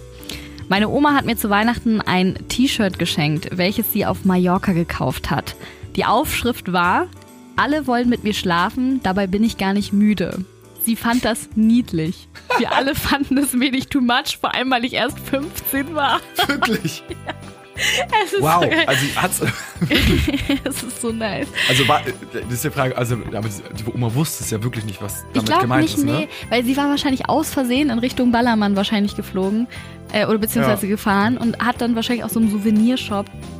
Meine Oma hat mir zu Weihnachten ein T-Shirt geschenkt, welches sie auf Mallorca gekauft hat. Die Aufschrift war, alle wollen mit mir schlafen, dabei bin ich gar nicht müde. Sie fand das niedlich. Wir alle fanden es wenig too much, vor allem weil ich erst 15 war. Wirklich? Ist, Wow. so. Also hat's, es ist so nice. also war, das ist die Frage, also aber die Oma wusste es ja wirklich nicht, was Ich damit glaube gemeint nicht, ist, nee, ne? weil sie war wahrscheinlich aus Versehen in Richtung Ballermann wahrscheinlich geflogen äh, oder beziehungsweise Ja. gefahren und hat dann wahrscheinlich aus so einem Souvenirshop, ich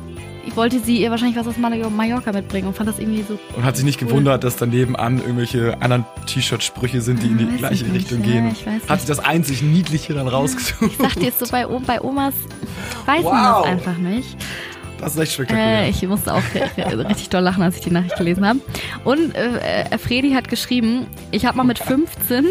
wollte sie ihr wahrscheinlich was aus Mal- Mallorca mitbringen und fand das irgendwie so, Und hat sich nicht Cool. gewundert, dass daneben an irgendwelche anderen T-Shirt-Sprüche sind, die in die Weiß gleiche ich nicht, Richtung ja, gehen. ich weiß hat sich das einzig Niedliche dann rausgesucht. ich dachte jetzt so bei, bei Omas, weiß man Wow. das einfach nicht. Das ist echt spektakulär. Äh, ich musste auch ri- ri- richtig doll lachen, als ich die Nachricht gelesen habe. Und äh, äh, Fredi hat geschrieben, ich habe mal mit 15,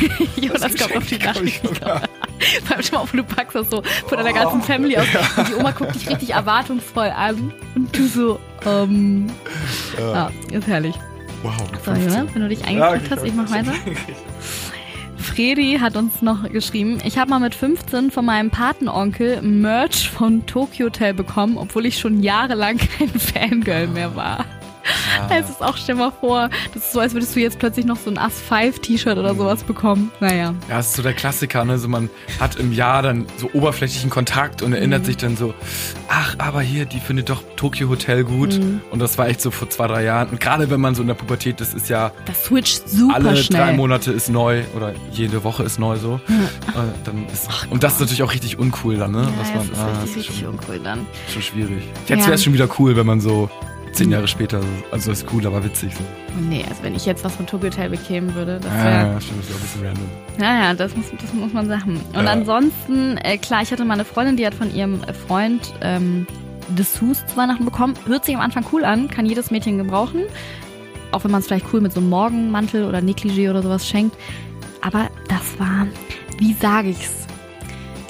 Jonas kommt auf die Nachricht. Vor allem schon mal, wo du packst das so von deiner ganzen Family aus. Und die Oma guckt dich richtig erwartungsvoll an. Und du so, ähm, ja, ist herrlich. wow. So, Jonas, wenn du dich eingeguckt hast, ich mach weiter. Fredi hat uns noch geschrieben, ich habe mal mit 15 von meinem Patenonkel Merch von Tokyo Hotel bekommen, obwohl ich schon jahrelang kein Fangirl mehr war. Es ist auch, stell mal vor, das ist so, als würdest du jetzt plötzlich noch so ein As 5 T-Shirt oder sowas bekommen. Naja. Ja, das ist so der Klassiker, ne? So man hat im Jahr dann so oberflächlichen Kontakt und erinnert Mhm. sich dann so, ach, aber hier, die findet doch Tokyo Hotel gut. Mhm. Und das war echt so vor zwei, drei Jahren. Und gerade wenn man so in der Pubertät ist, ist ja Das switcht super alle schnell. drei Monate ist neu oder jede Woche ist neu so. Äh, dann ist, und das ist natürlich auch richtig uncool dann, ne? Ja, Was das man, ist ah, das richtig, ist richtig schon, uncool dann. schon schwierig. Jetzt Ja. wäre es schon wieder cool, wenn man so zehn Jahre später, so- also ist cool, aber witzig. So. Nee, also wenn ich jetzt was von Tokyo Hotel bekämen würde, das Ja, wäre ja, stimmt, das ist auch ein bisschen random. Ja, ja, das muss, das muss man sagen. Und Ja. ansonsten, äh, klar, ich hatte mal eine Freundin, die hat von ihrem Freund ähm, Dessous zu Weihnachten bekommen. Hört sich am Anfang cool an, kann jedes Mädchen gebrauchen. Auch wenn man es vielleicht cool mit so einem Morgenmantel oder Negligé oder sowas schenkt. Aber das war, wie sage ich's?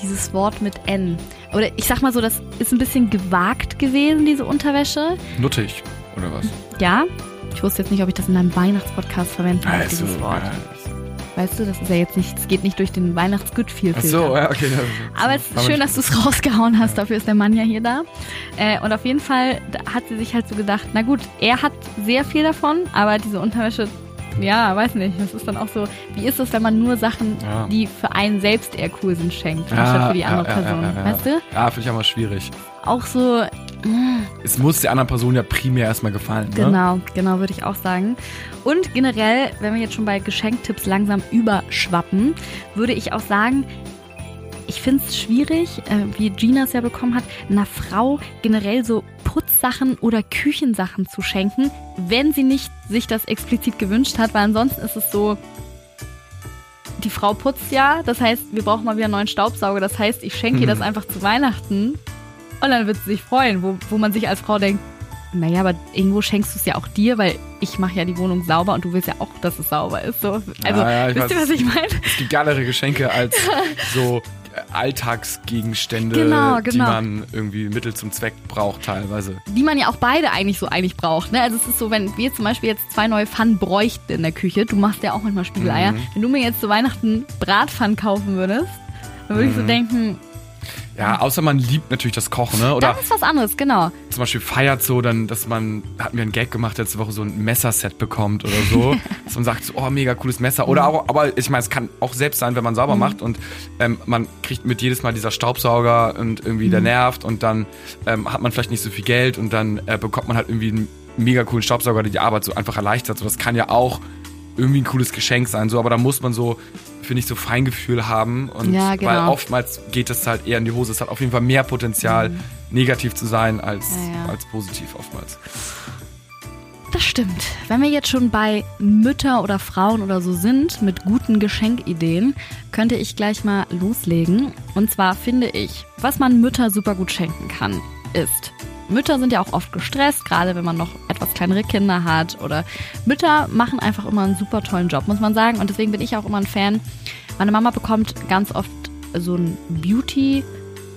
Dieses Wort mit N. Oder ich sag mal so, das ist ein bisschen gewagt gewesen, diese Unterwäsche. Nuttig, oder was? Ja. Ich wusste jetzt nicht, ob ich das in einem Weihnachtspodcast verwenden darf, Also, dieses Wort. ja. Weißt du, das ist ja jetzt nicht, es geht nicht durch den weihnachtsgood viel Ach so, ja, okay. Aber es ist schön, dass du es rausgehauen hast, dafür ist der Mann ja hier da. Äh, und auf jeden Fall hat sie sich halt so gedacht, na gut, er hat sehr viel davon, aber diese Unterwäsche, ja, weiß nicht, das ist dann auch so, wie ist es, wenn man nur Sachen, Ja. die für einen selbst eher cool sind, schenkt, anstatt für die andere ja, ja, Person, ja, ja. weißt du? Ja, finde ich auch mal schwierig. Auch so, es muss der anderen Person ja primär erstmal gefallen. Ne? Genau, genau, würde ich auch sagen. Und generell, wenn wir jetzt schon bei Geschenktipps langsam überschwappen, würde ich auch sagen, ich finde es schwierig, äh, wie Gina es ja bekommen hat, einer Frau generell so Putzsachen oder Küchensachen zu schenken, wenn sie nicht sich das explizit gewünscht hat, weil ansonsten ist es so, die Frau putzt ja, das heißt, wir brauchen mal wieder einen neuen Staubsauger, das heißt, ich schenke ihr das einfach zu Weihnachten und dann wird sie sich freuen, wo, wo man sich als Frau denkt, naja, aber irgendwo schenkst du es ja auch dir, weil ich mache ja die Wohnung sauber und du willst ja auch, dass es sauber ist. So. Also, Ja, ja, wisst ihr, was ich meine? Es gibt geilere Geschenke als so Alltagsgegenstände, Genau, die genau. man irgendwie Mittel zum Zweck braucht teilweise. die man ja auch beide eigentlich so eigentlich braucht. Ne? Also es ist so, wenn wir zum Beispiel jetzt zwei neue Pfannen bräuchten in der Küche, du machst ja auch manchmal Spiegeleier, Mhm. wenn du mir jetzt zu Weihnachten Bratpfannen kaufen würdest, dann würde ich Mhm. so denken, Ja, außer man liebt natürlich das Kochen, ne? Oder das ist was anderes, genau. zum Beispiel feiert so, dann, dass man, hatten wir einen Gag gemacht letzte Woche, so ein Messerset bekommt oder so. dass man sagt, so, oh, mega cooles Messer. Oder Mhm. auch, aber ich meine, es kann auch selbst sein, wenn man sauber macht und ähm, man kriegt mit jedes Mal dieser Staubsauger und irgendwie Mhm. der nervt und dann ähm, hat man vielleicht nicht so viel Geld und dann äh, bekommt man halt irgendwie einen mega coolen Staubsauger, der die Arbeit so einfach erleichtert. So, das kann ja auch irgendwie ein cooles Geschenk sein, so, aber da muss man so, finde ich, so Feingefühl haben und Ja, genau. weil oftmals geht es halt eher in die Hose. Es hat auf jeden Fall mehr Potenzial, negativ zu sein als, Mhm. Ja, ja. als positiv oftmals. Das stimmt. Wenn wir jetzt schon bei Mütter oder Frauen oder so sind mit guten Geschenkideen, könnte ich gleich mal loslegen. Und zwar finde ich, was man Mütter super gut schenken kann, ist, Mütter sind ja auch oft gestresst, gerade wenn man noch etwas kleinere Kinder hat oder Mütter machen einfach immer einen super tollen Job, muss man sagen. Und deswegen bin ich auch immer ein Fan. Meine Mama bekommt ganz oft so einen Beauty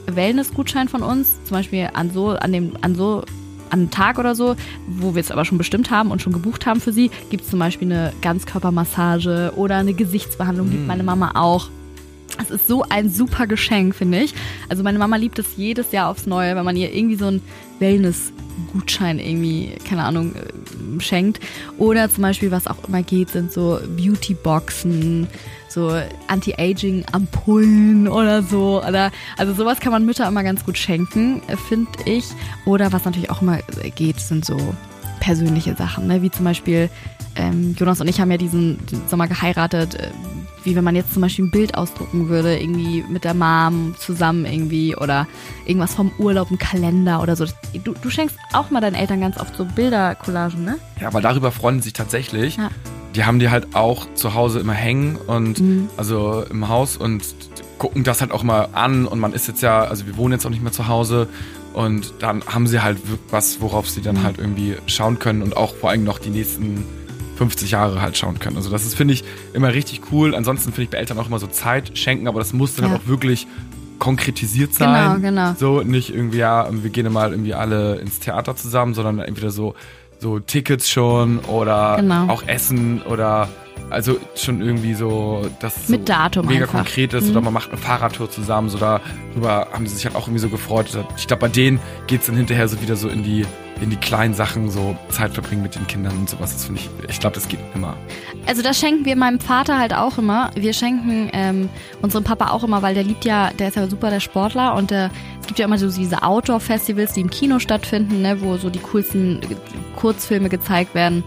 Wellness-Gutschein von uns, zum Beispiel an so, an dem, an so an einem Tag oder so, wo wir es aber schon bestimmt haben und schon gebucht haben für sie, gibt es zum Beispiel eine Ganzkörpermassage oder eine Gesichtsbehandlung, liebt meine Mama auch. Es ist so ein super Geschenk, finde ich. Also meine Mama liebt es jedes Jahr aufs Neue, wenn man ihr irgendwie so einen Wellness-Gutschein irgendwie, keine Ahnung, äh, schenkt. Oder zum Beispiel, was auch immer geht, sind so Beauty-Boxen, so Anti-Aging-Ampullen oder so. Oder, also sowas kann man Mütter immer ganz gut schenken, äh, finde ich. Oder was natürlich auch immer geht, sind so persönliche Sachen, ne? wie zum Beispiel ähm, Jonas und ich haben ja diesen, diesen Sommer geheiratet, äh, wie wenn man jetzt zum Beispiel ein Bild ausdrucken würde, irgendwie mit der Mom zusammen irgendwie oder irgendwas vom Urlaub, ein Kalender oder so. Du, du schenkst auch mal deinen Eltern ganz oft so Bildercollagen, ne? Ja, weil darüber freuen sie sich tatsächlich. Ja. Die haben die halt auch zu Hause immer hängen und Mhm. also im Haus und gucken das halt auch mal an und man ist jetzt ja, also wir wohnen jetzt auch nicht mehr zu Hause und dann haben sie halt was, worauf sie Mhm. dann halt irgendwie schauen können und auch vor allem noch die nächsten 50 Jahre halt schauen können. Also das ist, finde ich, immer richtig cool. Ansonsten finde ich bei Eltern auch immer so Zeit schenken, aber das muss dann Ja. halt auch wirklich konkretisiert sein. Genau, genau. So, nicht irgendwie, ja, wir gehen mal irgendwie alle ins Theater zusammen, sondern entweder so, so Tickets schon oder Genau. auch Essen oder also schon irgendwie so, dass es Mit so Datum mega einfach. konkret ist Mhm. oder man macht eine Fahrradtour zusammen, so darüber haben sie sich halt auch irgendwie so gefreut. Ich glaube, bei denen geht's dann hinterher so wieder so in die in die kleinen Sachen, so Zeit verbringen mit den Kindern und sowas. Das finde ich, ich glaube, das geht immer. Also das schenken wir meinem Vater halt auch immer. Wir schenken ähm, unserem Papa auch immer, weil der liebt ja, der ist ja super der Sportler und der, es gibt ja immer so diese Outdoor-Festivals, die im Kino stattfinden, ne, wo so die coolsten Kurzfilme gezeigt werden.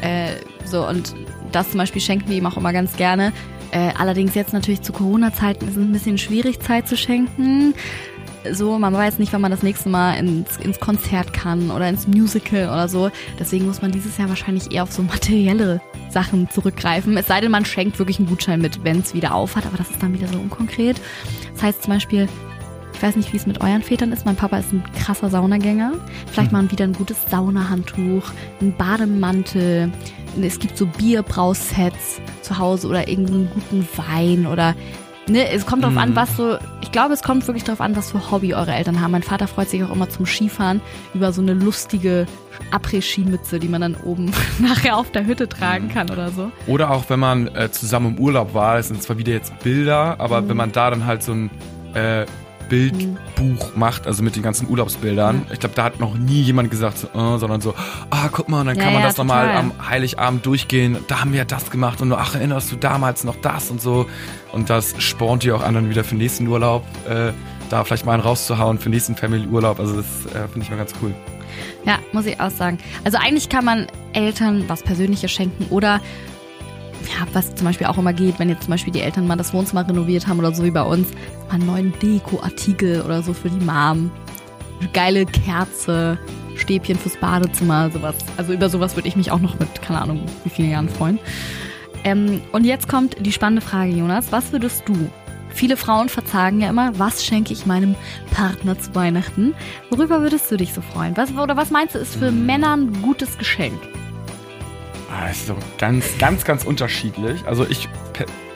Äh, so und das zum Beispiel schenken wir ihm auch immer ganz gerne. Äh, allerdings jetzt natürlich zu Corona-Zeiten ist es ein bisschen schwierig, Zeit zu schenken. So, man weiß nicht, wann man das nächste Mal ins, ins Konzert kann oder ins Musical oder so. Deswegen muss man dieses Jahr wahrscheinlich eher auf so materielle Sachen zurückgreifen. Es sei denn, man schenkt wirklich einen Gutschein mit, wenn es wieder aufhat, aber das ist dann wieder so unkonkret. Das heißt zum Beispiel, ich weiß nicht, wie es mit euren Vätern ist. Mein Papa ist ein krasser Saunagänger. Vielleicht mal wieder ein gutes Saunahandtuch, ein Bademantel. Es gibt so Bierbrausets zu Hause oder irgendeinen guten Wein oder Ne, es kommt drauf an, Mhm. was so. Ich glaube, es kommt wirklich darauf an, was für Hobby eure Eltern haben. Mein Vater freut sich auch immer zum Skifahren über so eine lustige Après-Ski-Mütze, die man dann oben nachher auf der Hütte tragen kann oder so. Oder auch wenn man äh, zusammen im Urlaub war, das sind zwar wieder jetzt Bilder, aber wenn man da dann halt so ein äh, Bildbuch macht, also mit den ganzen Urlaubsbildern. Ich glaube, da hat noch nie jemand gesagt, so, äh, sondern so, ah, guck mal, und dann Ja, kann man ja, das nochmal am Heiligabend durchgehen. Da haben wir das gemacht und ach, erinnerst du damals noch das und so. Und das spornt die auch anderen wieder für den nächsten Urlaub. Äh, da vielleicht mal einen rauszuhauen für den nächsten Family-Urlaub. Also das äh, finde ich mal ganz cool. Ja, muss ich auch sagen. Also eigentlich kann man Eltern was Persönliches schenken oder ja, was zum Beispiel auch immer geht, wenn jetzt zum Beispiel die Eltern mal das Wohnzimmer renoviert haben oder so wie bei uns, mal einen neuen Deko-Artikel oder so für die Mom. Geile Kerze, Stäbchen fürs Badezimmer, sowas. Also über sowas würde ich mich auch noch mit, keine Ahnung, wie vielen Jahren freuen. Ähm, und jetzt kommt die spannende Frage, Jonas. Was würdest du? Viele Frauen verzagen ja immer, was schenke ich meinem Partner zu Weihnachten? Worüber würdest du dich so freuen? Was, oder was meinst du, ist für Männer ein gutes Geschenk? Ah, ist so ganz, ganz, ganz unterschiedlich. Also ich,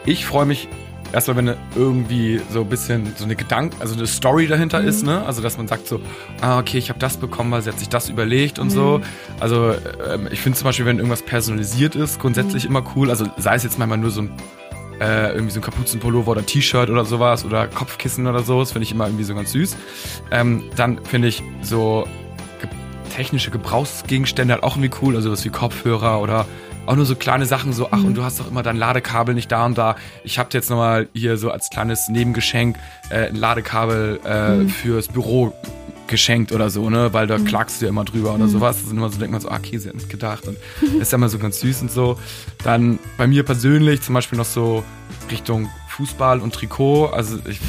ich freue mich erstmal, wenn irgendwie so ein bisschen so eine Gedanke, also eine Story dahinter mhm. ist, ne? Also dass man sagt so, ah, okay, ich habe das bekommen, weil sie hat sich das überlegt und mhm. so. Also ähm, ich finde zum Beispiel, wenn irgendwas personalisiert ist, grundsätzlich mhm. immer cool. Also sei es jetzt manchmal nur so ein äh, irgendwie so ein Kapuzenpullover oder T-Shirt oder sowas oder Kopfkissen oder so, das finde ich immer irgendwie so ganz süß. Ähm, dann finde ich so technische Gebrauchsgegenstände halt auch irgendwie cool, also was wie Kopfhörer oder auch nur so kleine Sachen, so, ach, mhm. und du hast doch immer dein Ladekabel nicht da und da. Ich habe dir jetzt nochmal hier so als kleines Nebengeschenk äh, ein Ladekabel äh, mhm. fürs Büro geschenkt oder so, ne, weil da mhm. klagst du ja immer drüber oder mhm. sowas. Das sind immer so, denkt man so, ah, okay, sie hat nicht gedacht und das ist ja immer so ganz süß und so. Dann bei mir persönlich zum Beispiel noch so Richtung Fußball und Trikot. Also ich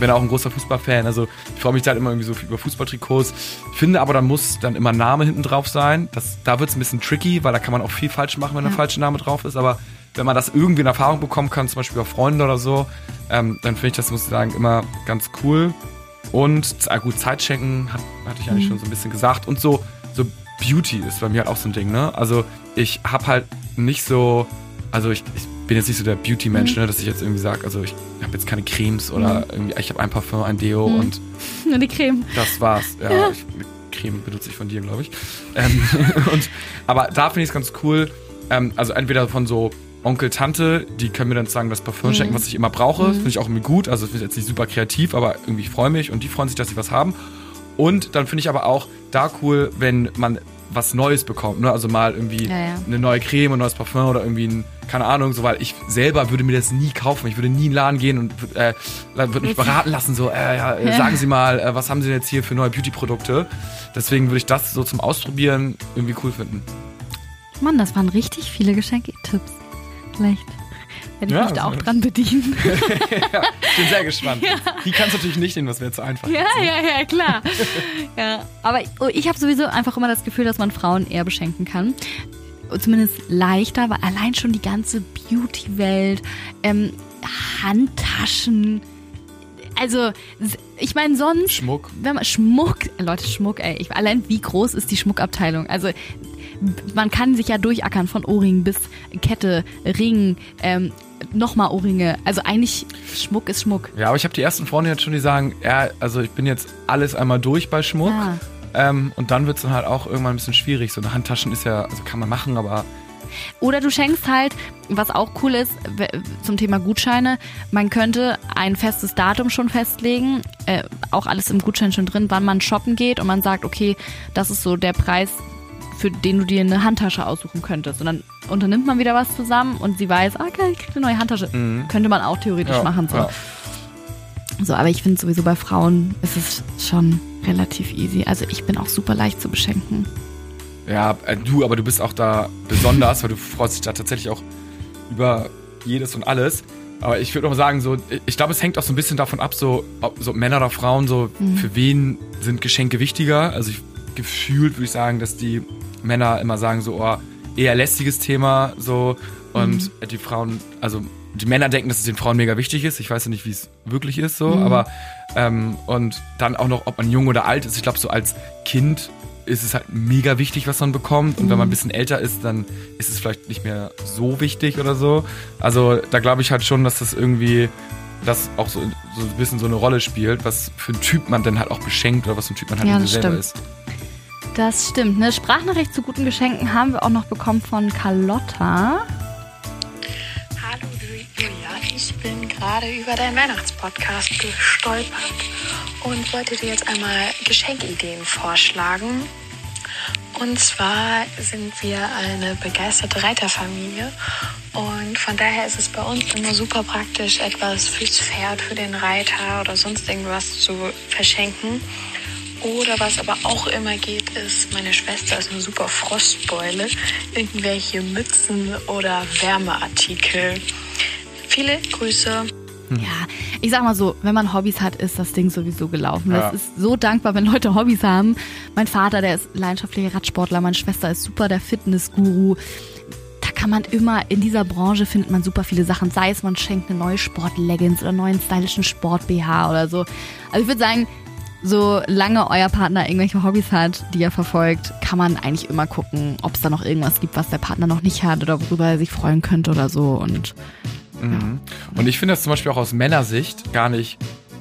bin auch ein großer Fußballfan. Also ich freue mich da halt immer irgendwie so über Fußballtrikots. Finde aber, dann muss dann immer Name hinten drauf sein. Das, da wird es ein bisschen tricky, weil da kann man auch viel falsch machen, wenn ja. der falsche Name drauf ist. Aber wenn man das irgendwie in Erfahrung bekommen kann, zum Beispiel bei Freunden oder so, ähm, dann finde ich das, muss ich sagen, immer ganz cool. Und ah, gut, Zeit schenken, hat, hatte ich eigentlich mhm. schon so ein bisschen gesagt. Und so, so Beauty ist bei mir halt auch so ein Ding, ne? Also ich habe halt nicht so, also ich, ich bin jetzt nicht so der Beauty-Mensch, mhm. ne, dass ich jetzt irgendwie sage, also ich habe jetzt keine Cremes oder mhm. irgendwie, ich habe ein Parfum, ein Deo mhm. und nur die Creme. Das war's. Ja, ja. Ich, Creme benutze ich von dir, glaube ich. Ähm, und, aber da finde ich es ganz cool. Ähm, also entweder von so Onkel, Tante, die können mir dann sagen, das Parfum mhm. schenken, was ich immer brauche. Mhm. Finde ich auch irgendwie gut. Also finde ich jetzt nicht super kreativ, aber irgendwie freue mich und die freuen sich, dass sie was haben. Und dann finde ich aber auch da cool, wenn man was Neues bekommt. Ne? Also mal irgendwie ja, ja. eine neue Creme, ein neues Parfum oder irgendwie ein, keine Ahnung, so, weil ich selber würde mir das nie kaufen. Ich würde nie in den Laden gehen und äh, würde mich beraten lassen, so, äh, ja, äh, sagen Sie mal, äh, was haben Sie denn jetzt hier für neue Beauty-Produkte? Deswegen würde ich das so zum Ausprobieren irgendwie cool finden. Mann, das waren richtig viele Geschenke-Tipps. Vielleicht werde ich ja, mich da auch dran bedienen. ja, bin sehr gespannt. Ja. Die kannst du natürlich nicht nehmen, das wäre zu einfach. Ja, ja, ja, klar. ja, aber oh, ich habe sowieso einfach immer das Gefühl, dass man Frauen eher beschenken kann. Zumindest leichter, weil allein schon die ganze Beauty-Welt, ähm, Handtaschen, also ich meine sonst Schmuck. Wenn man Schmuck, Leute Schmuck, ey, ich, allein wie groß ist die Schmuckabteilung? Also man kann sich ja durchackern von Ohrringen bis Kette, Ring, ähm, nochmal Ohrringe. Also eigentlich Schmuck ist Schmuck. Ja, aber ich habe die ersten Freunde jetzt schon, die sagen, ja, also ich bin jetzt alles einmal durch bei Schmuck. Ah. Ähm, und dann wird es dann halt auch irgendwann ein bisschen schwierig. So eine Handtaschen ist ja, also kann man machen, aber oder du schenkst halt, was auch cool ist, zum Thema Gutscheine, man könnte ein festes Datum schon festlegen, äh, auch alles im Gutschein schon drin, wann man shoppen geht und man sagt, okay, das ist so der Preis, für den du dir eine Handtasche aussuchen könntest. Und dann unternimmt man wieder was zusammen und sie weiß, ah, okay, ich krieg eine neue Handtasche. Mhm. Könnte man auch theoretisch ja, machen. So. Ja. so, aber ich finde sowieso bei Frauen ist es schon relativ easy. Also ich bin auch super leicht zu beschenken. Ja, äh, du, aber du bist auch da besonders, weil du freust dich da tatsächlich auch über jedes und alles. Aber ich würde auch sagen, so, ich glaube, es hängt auch so ein bisschen davon ab, so, ob so Männer oder Frauen, so, mhm. für wen sind Geschenke wichtiger? Also ich gefühlt würde ich sagen, dass die Männer immer sagen so, oh, eher lästiges Thema so und mhm. die Frauen, also die Männer denken, dass es den Frauen mega wichtig ist. Ich weiß ja nicht, wie es wirklich ist so, mhm. aber ähm, und dann auch noch, ob man jung oder alt ist. Ich glaube, so als Kind ist es halt mega wichtig, was man bekommt. Und mhm. wenn man ein bisschen älter ist, dann ist es vielleicht nicht mehr so wichtig oder so. Also da glaube ich halt schon, dass das irgendwie das auch so, so ein bisschen so eine Rolle spielt, was für ein Typ man dann halt auch beschenkt oder was für ein Typ man halt ja, selber ist. Das stimmt. Eine Sprachnachricht zu guten Geschenken haben wir auch noch bekommen von Carlotta. Hallo Julia, ich bin gerade über deinen Weihnachtspodcast gestolpert und wollte dir jetzt einmal Geschenkideen vorschlagen. Und zwar sind wir eine begeisterte Reiterfamilie Und von daher ist es bei uns immer super praktisch, etwas fürs Pferd, für den Reiter oder sonst irgendwas zu verschenken. Oder was aber auch immer geht, ist, meine Schwester ist eine super Frostbeule. Irgendwelche Mützen oder Wärmeartikel. Viele Grüße. Ja, ich sag mal so, wenn man Hobbys hat, ist das Ding sowieso gelaufen. Ja. Das ist so dankbar, wenn Leute Hobbys haben. Mein Vater, der ist leidenschaftlicher Radsportler, meine Schwester ist super der Fitnessguru. Da kann man immer, in dieser Branche findet man super viele Sachen. Sei es, man schenkt eine neue Sport-Leggings oder einen neuen stylischen Sport-BH oder so. Also ich würde sagen, solange euer Partner irgendwelche Hobbys hat, die er verfolgt, kann man eigentlich immer gucken, ob es da noch irgendwas gibt, was der Partner noch nicht hat oder worüber er sich freuen könnte oder so. Und Und ich finde das zum Beispiel auch aus Männersicht gar nicht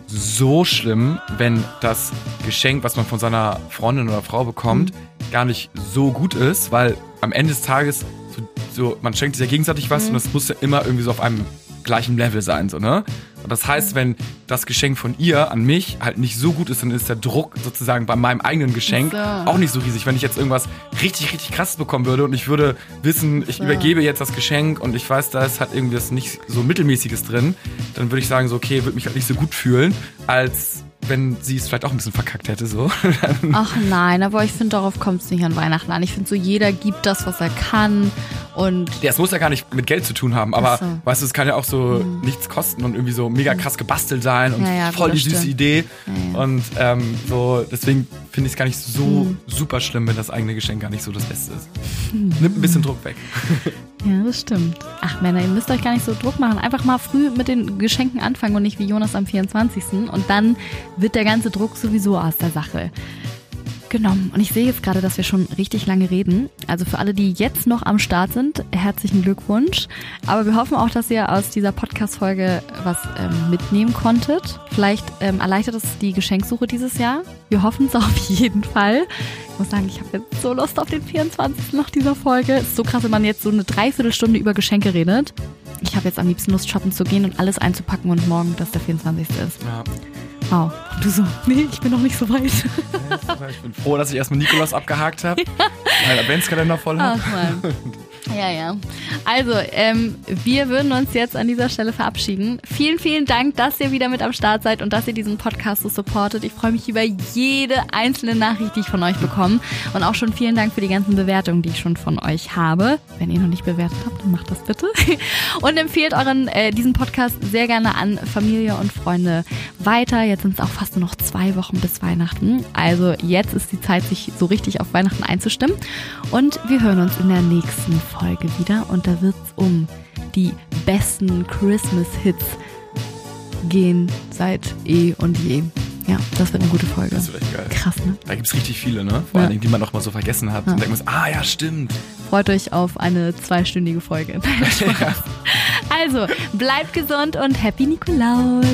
so schlimm, wenn das Geschenk, was man von seiner Freundin oder Frau bekommt, gar nicht so gut ist, weil am Ende des Tages so, so man schenkt sich ja gegenseitig was und das muss ja immer irgendwie so auf einem gleichen Level sein, so, ne? Das heißt, wenn das Geschenk von ihr an mich halt nicht so gut ist, dann ist der Druck sozusagen bei meinem eigenen Geschenk So. auch nicht so riesig. Wenn ich jetzt irgendwas richtig, richtig krasses bekommen würde und ich würde wissen, ich So. übergebe jetzt das Geschenk und ich weiß, da ist halt irgendwie was nicht so mittelmäßiges drin, dann würde ich sagen, so, okay, würde mich halt nicht so gut fühlen, als wenn sie es vielleicht auch ein bisschen verkackt hätte, so. Ach nein, aber ich finde, darauf kommt es nicht an Weihnachten an. Ich finde so, jeder gibt das, was er kann. Und Ja, es muss ja gar nicht mit Geld zu tun haben, aber so. Mhm. weißt du, es kann ja auch so nichts kosten und irgendwie so mega krass gebastelt sein und Ja, ja, voll die süße stimmt. Idee. Ja. Und ähm, so, deswegen finde ich es gar nicht so Mhm. super schlimm, wenn das eigene Geschenk gar nicht so das Beste ist. Nimmt ein bisschen Druck weg. ja, das stimmt. Ach Männer, ihr müsst euch gar nicht so Druck machen. Einfach mal früh mit den Geschenken anfangen und nicht wie Jonas am 24. Und dann wird der ganze Druck sowieso aus der Sache genommen. Und ich sehe jetzt gerade, dass wir schon richtig lange reden. Also für alle, die jetzt noch am Start sind, herzlichen Glückwunsch. Aber wir hoffen auch, dass ihr aus dieser Podcast-Folge was ähm, mitnehmen konntet. Vielleicht ähm, erleichtert es die Geschenksuche dieses Jahr. Wir hoffen es auf jeden Fall. Ich muss sagen, ich habe jetzt so Lust auf den 24. nach dieser Folge. Ist so krass, wenn man jetzt so eine Dreiviertelstunde über Geschenke redet. Ich habe jetzt am liebsten Lust, shoppen zu gehen und alles einzupacken und morgen, dass der 24. ist. Ja. Wow. Und du so, nee, ich bin noch nicht so weit. Ich bin froh, dass ich erstmal Nikolaus abgehakt habe. Mein Adventskalender voll Ach habe. Ja, ja. Also, ähm, wir würden uns jetzt an dieser Stelle verabschieden. Vielen, vielen Dank, dass ihr wieder mit am Start seid und dass ihr diesen Podcast so supportet. Ich freue mich über jede einzelne Nachricht, die ich von euch bekomme. Und auch schon vielen Dank für die ganzen Bewertungen, die ich schon von euch habe. Wenn ihr noch nicht bewertet habt, dann macht das bitte. Und empfehlt euren, äh, diesen Podcast sehr gerne an Familie und Freunde weiter. Jetzt sind es auch fast nur noch zwei Wochen bis Weihnachten. Also jetzt ist die Zeit, sich so richtig auf Weihnachten einzustimmen. Und wir hören uns in der nächsten Folge wieder. Und da wird es um die besten Christmas-Hits gehen seit eh und je. Ja, das wird eine gute Folge. Das wird echt geil. Krass, ne? Da gibt es richtig viele, ne? Vor Ja. allen Dingen, die man noch mal so vergessen hat. Ja. Und denkt man ah ja, stimmt. Freut euch auf eine zweistündige Folge. Spaß. Also, bleibt gesund und Happy Nikolaus.